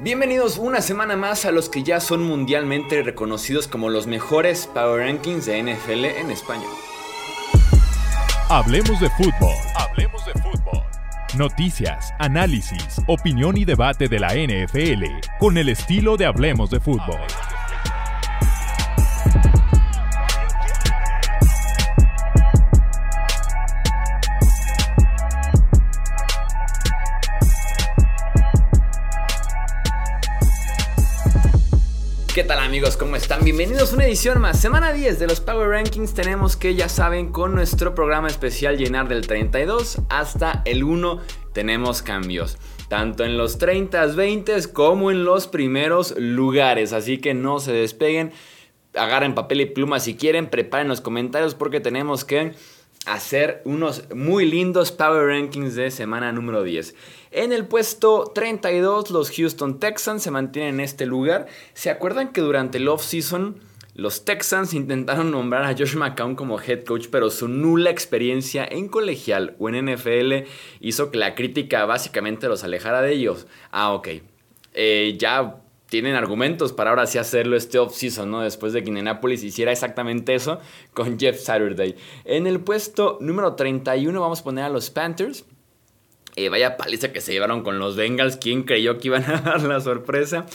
Bienvenidos una semana más a los que ya son mundialmente reconocidos como los mejores Power Rankings de NFL en español. Hablemos de fútbol. Hablemos de fútbol. Noticias, análisis, opinión y debate de la NFL con el estilo de Hablemos de fútbol. ¿Qué tal amigos? ¿Cómo están? Bienvenidos a una edición más. Semana 10 de los Power Rankings tenemos que, ya saben, con nuestro programa especial llenar del 32 hasta el 1 tenemos cambios. Tanto en los 30, 20 como en los primeros lugares. Así que no se despeguen. Agarren papel y pluma si quieren. Preparen los comentarios porque tenemos que hacer unos muy lindos Power Rankings de semana número 10. En el puesto 32, los Houston Texans se mantienen en este lugar. ¿Se acuerdan que durante el off-season los Texans intentaron nombrar a Josh McCown como head coach, pero su nula experiencia en colegial o en NFL hizo que la crítica básicamente los alejara de ellos? Ah, ok. Eh, ya tienen argumentos para ahora sí hacerlo este off-season, ¿no? Después de que Indianapolis hiciera exactamente eso con Jeff Saturday. En el puesto número 31 vamos a poner a los Panthers. Eh, vaya paliza que se llevaron con los Bengals. ¿Quién creyó que iban a dar la sorpresa?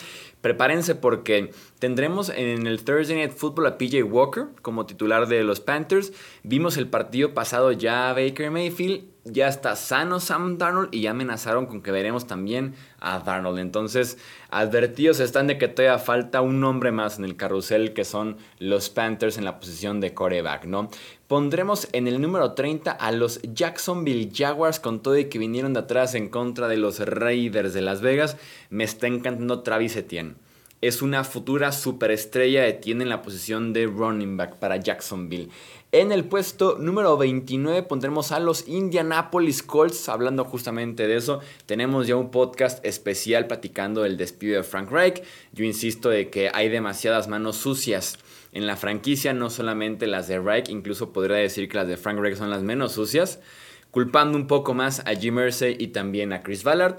Prepárense porque tendremos en el Thursday Night Football a PJ Walker como titular de los Panthers. Vimos el partido pasado ya a Baker Mayfield. Ya está sano Sam Darnold y ya amenazaron con que veremos también a Darnold. Entonces, advertidos están de que todavía falta un nombre más en el carrusel que son los Panthers en la posición de coreback, ¿no? Pondremos en el número 30 a los Jacksonville Jaguars con todo y que vinieron de atrás en contra de los Raiders de Las Vegas. Me está encantando Travis Etienne es una futura superestrella de tiene en la posición de running back para Jacksonville. En el puesto número 29 pondremos a los Indianapolis Colts. Hablando justamente de eso, tenemos ya un podcast especial platicando del despido de Frank Reich. Yo insisto de que hay demasiadas manos sucias en la franquicia, no solamente las de Reich, incluso podría decir que las de Frank Reich son las menos sucias, culpando un poco más a Jim Mersey y también a Chris Ballard.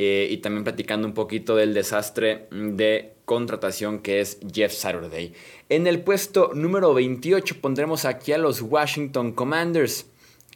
Eh, y también platicando un poquito del desastre de contratación que es Jeff Saturday. En el puesto número 28 pondremos aquí a los Washington Commanders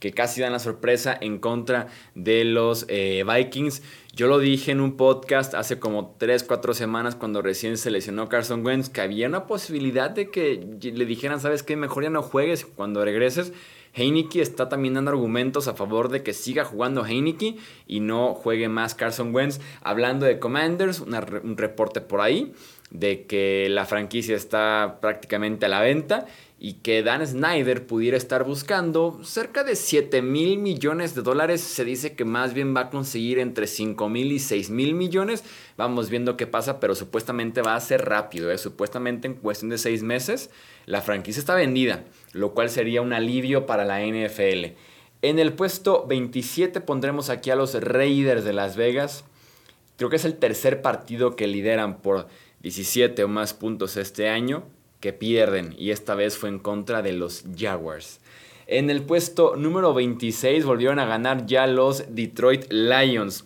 que casi dan la sorpresa en contra de los eh, Vikings. Yo lo dije en un podcast hace como 3, 4 semanas cuando recién se lesionó Carson Wentz que había una posibilidad de que le dijeran, ¿sabes qué? Mejor ya no juegues cuando regreses. Heineke está también dando argumentos a favor de que siga jugando Heineke y no juegue más Carson Wentz. Hablando de Commanders, un reporte por ahí de que la franquicia está prácticamente a la venta y que Dan Snyder pudiera estar buscando cerca de 7 mil millones de dólares. Se dice que más bien va a conseguir entre 5 mil y 6 mil millones. Vamos viendo qué pasa, pero supuestamente va a ser rápido. ¿eh? Supuestamente en cuestión de 6 meses la franquicia está vendida, lo cual sería un alivio para la NFL. En el puesto 27 pondremos aquí a los Raiders de Las Vegas. Creo que es el tercer partido que lideran por 17 o más puntos este año que pierden y esta vez fue en contra de los Jaguars. En el puesto número 26 volvieron a ganar ya los Detroit Lions.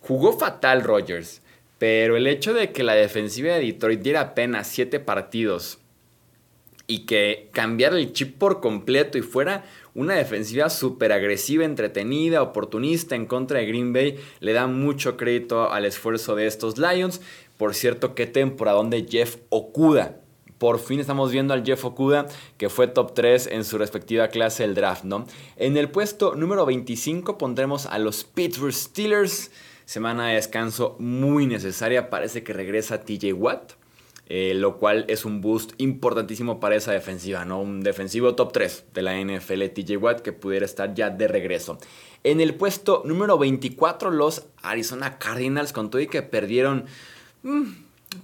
Jugó fatal Rogers, pero el hecho de que la defensiva de Detroit diera apenas 7 partidos y que cambiara el chip por completo y fuera una defensiva súper agresiva, entretenida, oportunista en contra de Green Bay, le da mucho crédito al esfuerzo de estos Lions. Por cierto, qué temporada de Jeff Okuda por fin estamos viendo al Jeff Okuda, que fue top 3 en su respectiva clase del draft, ¿no? En el puesto número 25 pondremos a los Pittsburgh Steelers. Semana de descanso muy necesaria. Parece que regresa TJ Watt. Eh, lo cual es un boost importantísimo para esa defensiva, ¿no? Un defensivo top 3 de la NFL, TJ Watt, que pudiera estar ya de regreso. En el puesto número 24, los Arizona Cardinals, con todo y que perdieron, mm,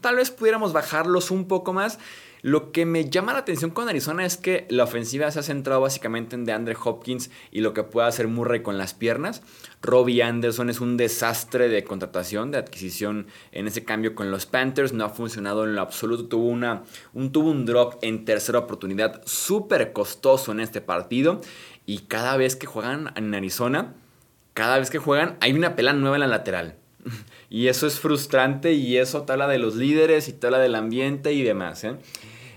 tal vez pudiéramos bajarlos un poco más. Lo que me llama la atención con Arizona es que la ofensiva se ha centrado básicamente en DeAndre Hopkins y lo que puede hacer Murray con las piernas. Robbie Anderson es un desastre de contratación, de adquisición en ese cambio con los Panthers. No ha funcionado en lo absoluto. Tuvo, una, un, tuvo un drop en tercera oportunidad súper costoso en este partido. Y cada vez que juegan en Arizona, cada vez que juegan hay una pela nueva en la lateral. Y eso es frustrante y eso te de los líderes y te habla del ambiente y demás. ¿eh?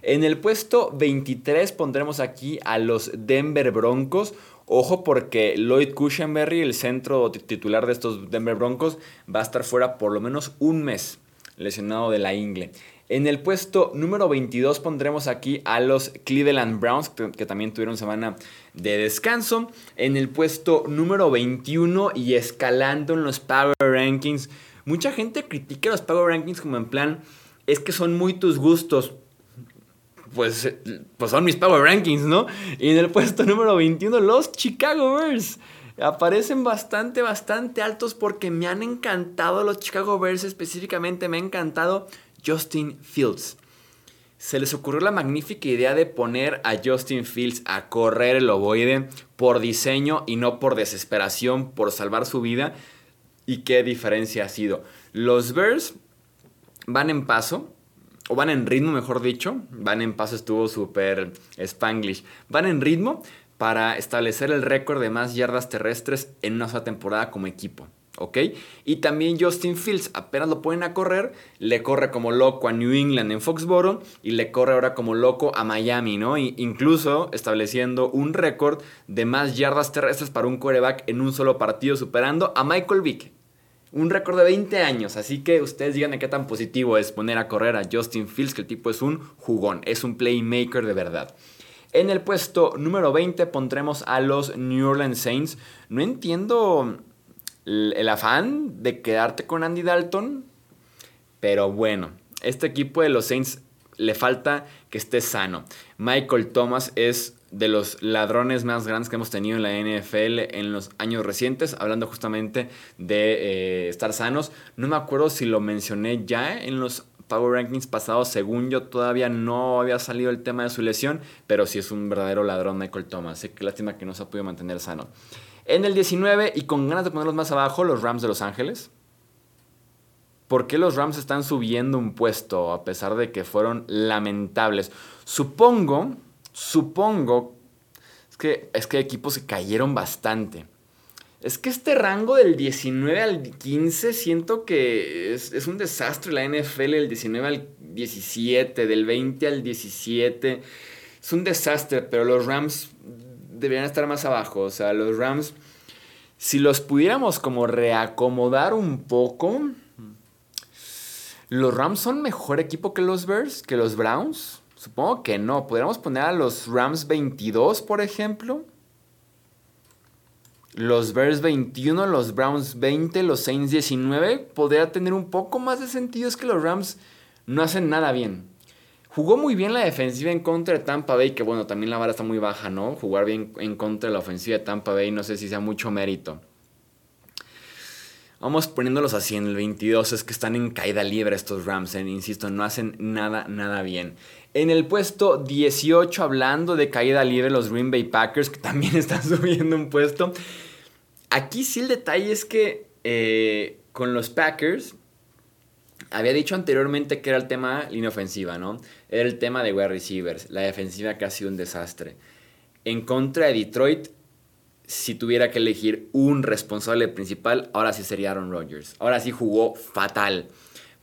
En el puesto 23 pondremos aquí a los Denver Broncos. Ojo porque Lloyd Cushenberry, el centro titular de estos Denver Broncos, va a estar fuera por lo menos un mes lesionado de la ingle. En el puesto número 22 pondremos aquí a los Cleveland Browns, que, también tuvieron semana de descanso. En el puesto número 21 y escalando en los Power Rankings. Mucha gente critica los Power Rankings como en plan, es que son muy tus gustos. Pues, pues son mis Power Rankings, ¿no? Y en el puesto número 21 los Chicago Bears aparecen bastante, bastante altos porque me han encantado los Chicago Bears específicamente, me ha encantado Justin Fields. Se les ocurrió la magnífica idea de poner a Justin Fields a correr el ovoide por diseño y no por desesperación, por salvar su vida. ¿Y qué diferencia ha sido? Los Bears van en paso, o van en ritmo, mejor dicho. Van en paso, estuvo súper spanglish. Van en ritmo para establecer el récord de más yardas terrestres en una sola temporada como equipo. ¿Ok? Y también Justin Fields, apenas lo ponen a correr, le corre como loco a New England en Foxboro y le corre ahora como loco a Miami, ¿no? incluso estableciendo un récord de más yardas terrestres para un quarterback en un solo partido, superando a Michael Vick. Un récord de 20 años, así que ustedes digan qué tan positivo es poner a correr a Justin Fields, que el tipo es un jugón, es un playmaker de verdad. En el puesto número 20 pondremos a los New Orleans Saints. No entiendo el afán de quedarte con Andy Dalton. Pero bueno, este equipo de los Saints le falta que esté sano. Michael Thomas es de los ladrones más grandes que hemos tenido en la NFL en los años recientes, hablando justamente de eh, estar sanos. No me acuerdo si lo mencioné ya en los Power Rankings pasados, según yo todavía no había salido el tema de su lesión, pero sí es un verdadero ladrón Michael Thomas. Sé que lástima que no se ha podido mantener sano. En el 19, y con ganas de ponerlos más abajo, los Rams de Los Ángeles. ¿Por qué los Rams están subiendo un puesto a pesar de que fueron lamentables? Supongo, supongo, es que, es que equipos se cayeron bastante. Es que este rango del 19 al 15 siento que es, es, un desastre la NFL, del 19 al 17, del 20 al 17. Es un desastre, pero los Rams deberían estar más abajo. O sea, los Rams, si los pudiéramos como reacomodar un poco, ¿los Rams son mejor equipo que los Bears, que los Browns? Supongo que no. ¿Podríamos poner a los Rams 22, por ejemplo? Los Bears 21, los Browns 20, los Saints 19. Podría tener un poco más de sentido. Es que los Rams no hacen nada bien. Jugó muy bien la defensiva en contra de Tampa Bay, que bueno, también la vara está muy baja, ¿no? Jugar bien en contra de la ofensiva de Tampa Bay, no sé si sea mucho mérito. Vamos poniéndolos así en el 22, es que están en caída libre estos Rams, ¿eh? insisto, no hacen nada, nada bien. En el puesto 18, hablando de caída libre, los Green Bay Packers, que también están subiendo un puesto. Aquí sí el detalle es que eh, con los Packers había dicho anteriormente que era el tema línea ofensiva, ¿no? Era el tema de wide receivers, la defensiva que ha sido un desastre. En contra de Detroit, si tuviera que elegir un responsable principal, ahora sí sería Aaron Rodgers. Ahora sí jugó fatal.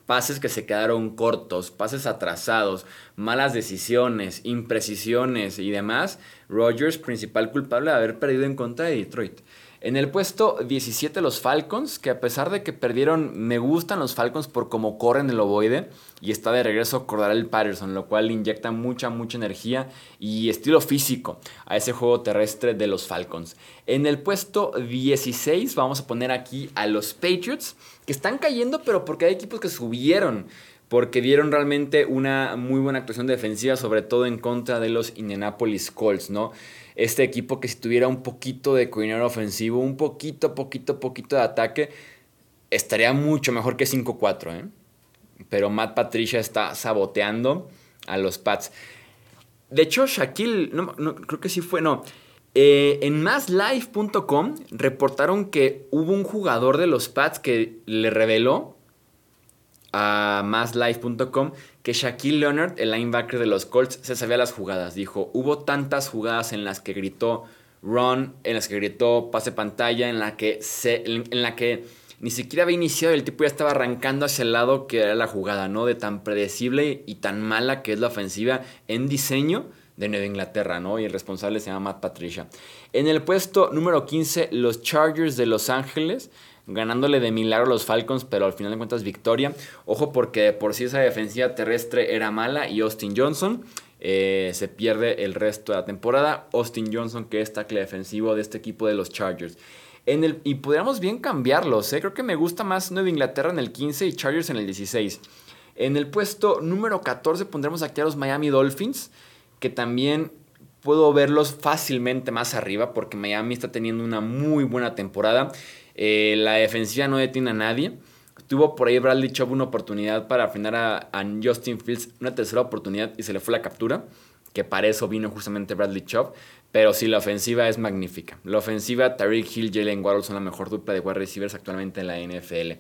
Pases que se quedaron cortos, pases atrasados, malas decisiones, imprecisiones y demás. Rodgers, principal culpable de haber perdido en contra de Detroit. En el puesto 17 los Falcons, que a pesar de que perdieron, me gustan los Falcons por cómo corren el ovoide y está de regreso el Patterson, lo cual inyecta mucha, mucha energía y estilo físico a ese juego terrestre de los Falcons. En el puesto 16 vamos a poner aquí a los Patriots, que están cayendo, pero porque hay equipos que subieron porque dieron realmente una muy buena actuación defensiva, sobre todo en contra de los Indianapolis Colts, ¿no? Este equipo que si tuviera un poquito de coordinador ofensivo, un poquito, poquito, poquito de ataque, estaría mucho mejor que 5-4, ¿eh? Pero Matt Patricia está saboteando a los Pats. De hecho, Shaquille, no, creo que sí fue, no. Eh, en masslife.com reportaron que hubo un jugador de los Pats que le reveló a masslife.com que Shaquille Leonard, el linebacker de los Colts, se sabía las jugadas. Dijo, hubo tantas jugadas en las que gritó run, en las que gritó pase pantalla, en la que, se, en la que ni siquiera había iniciado el tipo ya estaba arrancando hacia el lado que era la jugada, ¿no? De tan predecible y tan mala que es la ofensiva en diseño de Nueva Inglaterra, ¿no? Y el responsable se llama Matt Patricia. En el puesto número 15, los Chargers de Los Ángeles, ganándole de milagro a los Falcons, pero al final de cuentas victoria. Ojo porque por sí esa defensiva terrestre era mala y Austin Johnson eh, se pierde el resto de la temporada. Austin Johnson, que es tackle defensivo de este equipo de los Chargers. En el, y podríamos bien cambiarlos, ¿eh? creo que me gusta más Nueva Inglaterra en el 15 y Chargers en el 16. En el puesto número 14 pondremos aquí a los Miami Dolphins que también puedo verlos fácilmente más arriba porque Miami está teniendo una muy buena temporada. Eh, la defensiva no detiene a nadie. Tuvo por ahí Bradley Chubb una oportunidad para frenar a, Justin Fields, una tercera oportunidad y se le fue la captura, que para eso vino justamente Bradley Chubb. Pero sí, la ofensiva es magnífica. La ofensiva, Tariq Hill, Jalen Waddle son la mejor dupla de wide receivers actualmente en la NFL.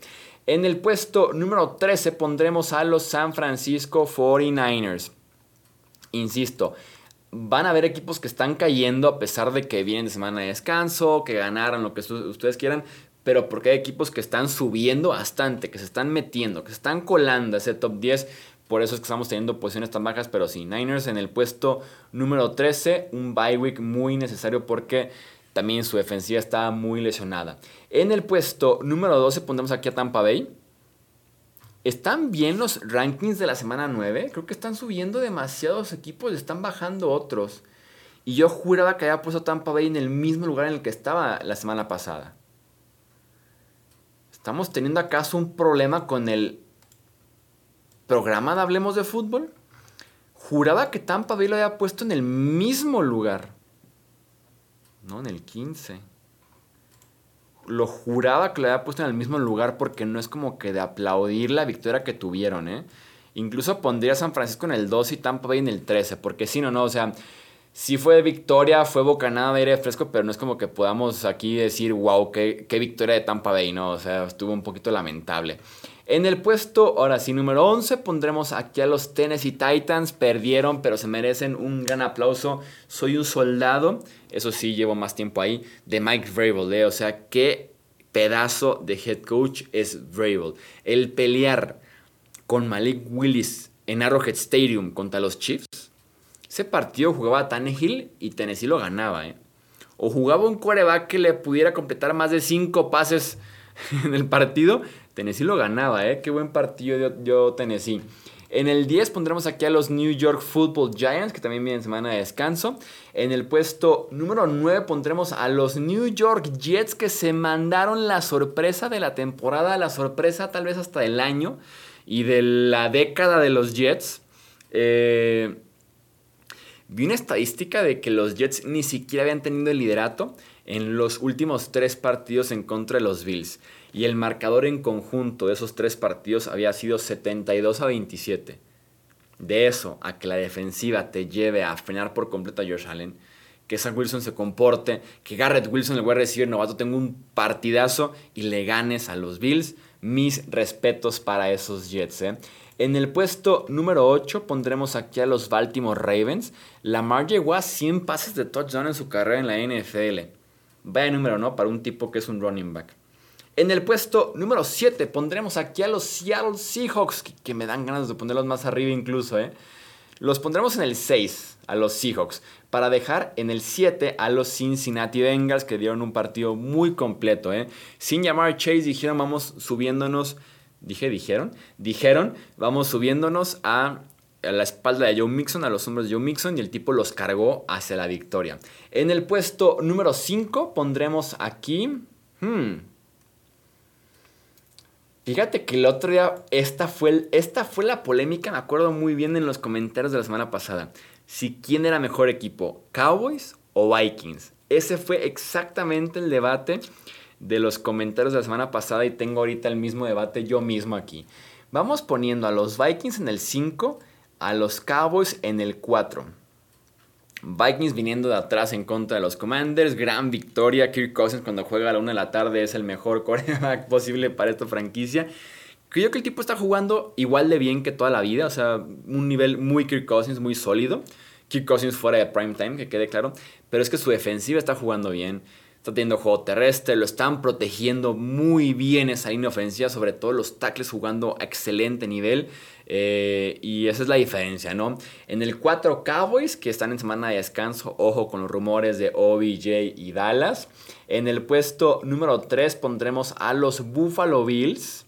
En el puesto número 13 pondremos a los San Francisco 49ers. Insisto, van a haber equipos que están cayendo a pesar de que vienen de semana de descanso, que ganaron lo que ustedes quieran, pero porque hay equipos que están subiendo bastante, que se están metiendo, que se están colando ese top 10. Por eso es que estamos teniendo posiciones tan bajas, pero sí, Niners en el puesto número 13, un bye week muy necesario porque también su defensiva está muy lesionada. En el puesto número 12 pondremos aquí a Tampa Bay ¿Están bien los rankings de la semana 9? Creo que están subiendo demasiados equipos, están bajando otros. Y yo juraba que había puesto Tampa Bay en el mismo lugar en el que estaba la semana pasada. ¿Estamos teniendo acaso un problema con el programa de Hablemos de Fútbol? Juraba que Tampa Bay lo había puesto en el mismo lugar. No, en el 15 lo juraba que lo había puesto en el mismo lugar porque no es como que de aplaudir la victoria que tuvieron, ¿eh? Incluso pondría a San Francisco en el 2 y Tampa Bay en el 13, porque si no, no, o sea, sí fue victoria, fue bocanada de aire fresco, pero no es como que podamos aquí decir, wow, qué, qué victoria de Tampa Bay, ¿no? O sea, estuvo un poquito lamentable. En el puesto, ahora sí, número 11, pondremos aquí a los Tennessee Titans. Perdieron, pero se merecen un gran aplauso. Soy un soldado, eso sí, llevo más tiempo ahí, de Mike Vrabel. ¿eh? O sea, qué pedazo de head coach es Vrabel. El pelear con Malik Willis en Arrowhead Stadium contra los Chiefs. Ese partido jugaba Tannehill y Tennessee lo ganaba. ¿eh? O jugaba un quarterback que le pudiera completar más de 5 pases en el partido Tennessee lo ganaba, ¿eh? Qué buen partido dio, Tennessee. En el 10 pondremos aquí a los New York Football Giants, que también vienen semana de descanso. En el puesto número 9 pondremos a los New York Jets, que se mandaron la sorpresa de la temporada, la sorpresa tal vez hasta el año y de la década de los Jets. Eh, vi una estadística de que los Jets ni siquiera habían tenido el liderato en los últimos tres partidos en contra de los Bills y el marcador en conjunto de esos tres partidos había sido 72 a 27. De eso a que la defensiva te lleve a frenar por completo a Josh Allen, que Zach Wilson se comporte, que Garrett Wilson, el a recibir novato, tenga un partidazo y le ganes a los Bills. Mis respetos para esos Jets. ¿eh? En el puesto número 8 pondremos aquí a los Baltimore Ravens. Lamar llegó a 100 pases de touchdown en su carrera en la NFL. Vaya número, ¿no? Para un tipo que es un running back. En el puesto número 7 pondremos aquí a los Seattle Seahawks, que, me dan ganas de ponerlos más arriba incluso, ¿eh? Los pondremos en el 6 a los Seahawks, para dejar en el 7 a los Cincinnati Bengals, que dieron un partido muy completo, ¿eh? Sin llamar Chase, dijeron vamos subiéndonos, dije, dijeron, dijeron, vamos subiéndonos a a la espalda de Joe Mixon, a los hombros de Joe Mixon, y el tipo los cargó hacia la victoria. En el puesto número 5 pondremos aquí... Hmm, Fíjate que el otro día, esta fue, esta fue la polémica, me acuerdo muy bien en los comentarios de la semana pasada. Si quién era mejor equipo, Cowboys o Vikings. Ese fue exactamente el debate de los comentarios de la semana pasada y tengo ahorita el mismo debate yo mismo aquí. Vamos poniendo a los Vikings en el 5, a los Cowboys en el 4. Vikings viniendo de atrás en contra de los Commanders. Gran victoria. Kirk Cousins cuando juega a la 1 de la tarde es el mejor quarterback posible para esta franquicia. Creo que el tipo está jugando igual de bien que toda la vida. O sea, un nivel muy Kirk Cousins, muy sólido. Kirk Cousins fuera de prime time, que quede claro. Pero es que su defensiva está jugando bien. está teniendo juego terrestre, lo están protegiendo muy bien esa línea ofensiva, sobre todo los tackles jugando a excelente nivel. Eh, y esa es la diferencia, ¿no? En el 4 Cowboys, que están en semana de descanso, ojo con los rumores de OBJ y Dallas. En el puesto número 3 pondremos a los Buffalo Bills,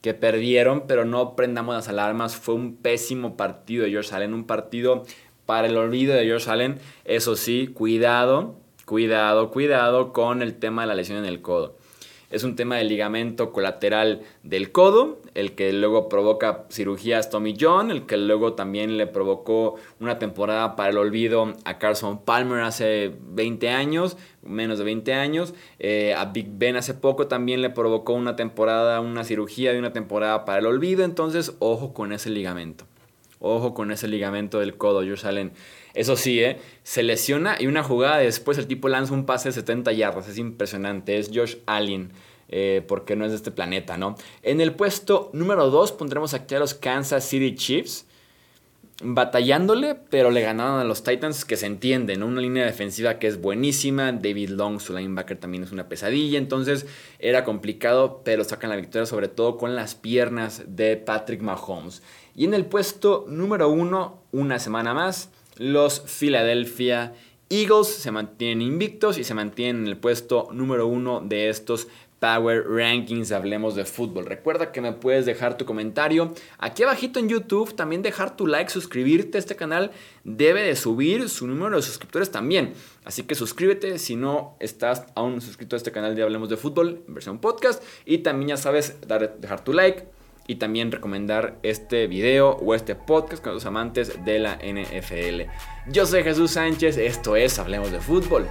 que perdieron, pero no prendamos las alarmas. Fue un pésimo partido de George Allen, un partido para el olvido de George Allen. Eso sí, cuidado, cuidado, cuidado con el tema de la lesión en el codo. Es un tema del ligamento colateral del codo, el que luego provoca cirugías Tommy John, el que luego también le provocó una temporada para el olvido a Carson Palmer hace 20 años, menos de 20 años. Eh, a Big Ben hace poco también le provocó una temporada, una cirugía de una temporada para el olvido. Entonces, ojo con ese ligamento. Ojo con ese ligamento del codo, Josh Allen. Eso sí, ¿eh? se lesiona y una jugada después el tipo lanza un pase de 70 yardas. Es impresionante. Es Josh Allen. Eh, porque no es de este planeta, ¿no? En el puesto número 2 pondremos aquí a los Kansas City Chiefs. Batallándole, pero le ganaron a los Titans, que se entiende, ¿no? Una línea defensiva que es buenísima. David Long, su linebacker, también es una pesadilla. Entonces era complicado, pero sacan la victoria, sobre todo con las piernas de Patrick Mahomes. Y en el puesto número 1, una semana más, los Philadelphia Eagles se mantienen invictos y se mantienen en el puesto número uno de estos Power Rankings, hablemos de fútbol. Recuerda que me puedes dejar tu comentario aquí abajito en YouTube, también dejar tu like, suscribirte a este canal, debe de subir su número de suscriptores también. Así que suscríbete si no estás aún suscrito a este canal de Hablemos de Fútbol en versión podcast y también ya sabes dejar tu like y también recomendar este video o este podcast con los amantes de la NFL. Yo soy Jesús Sánchez, esto es Hablemos de Fútbol.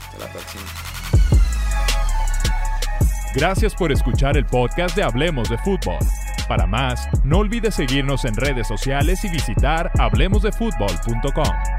Hasta la próxima. Gracias por escuchar el podcast de Hablemos de Fútbol. Para más, no olvides seguirnos en redes sociales y visitar hablemosdefutbol.com.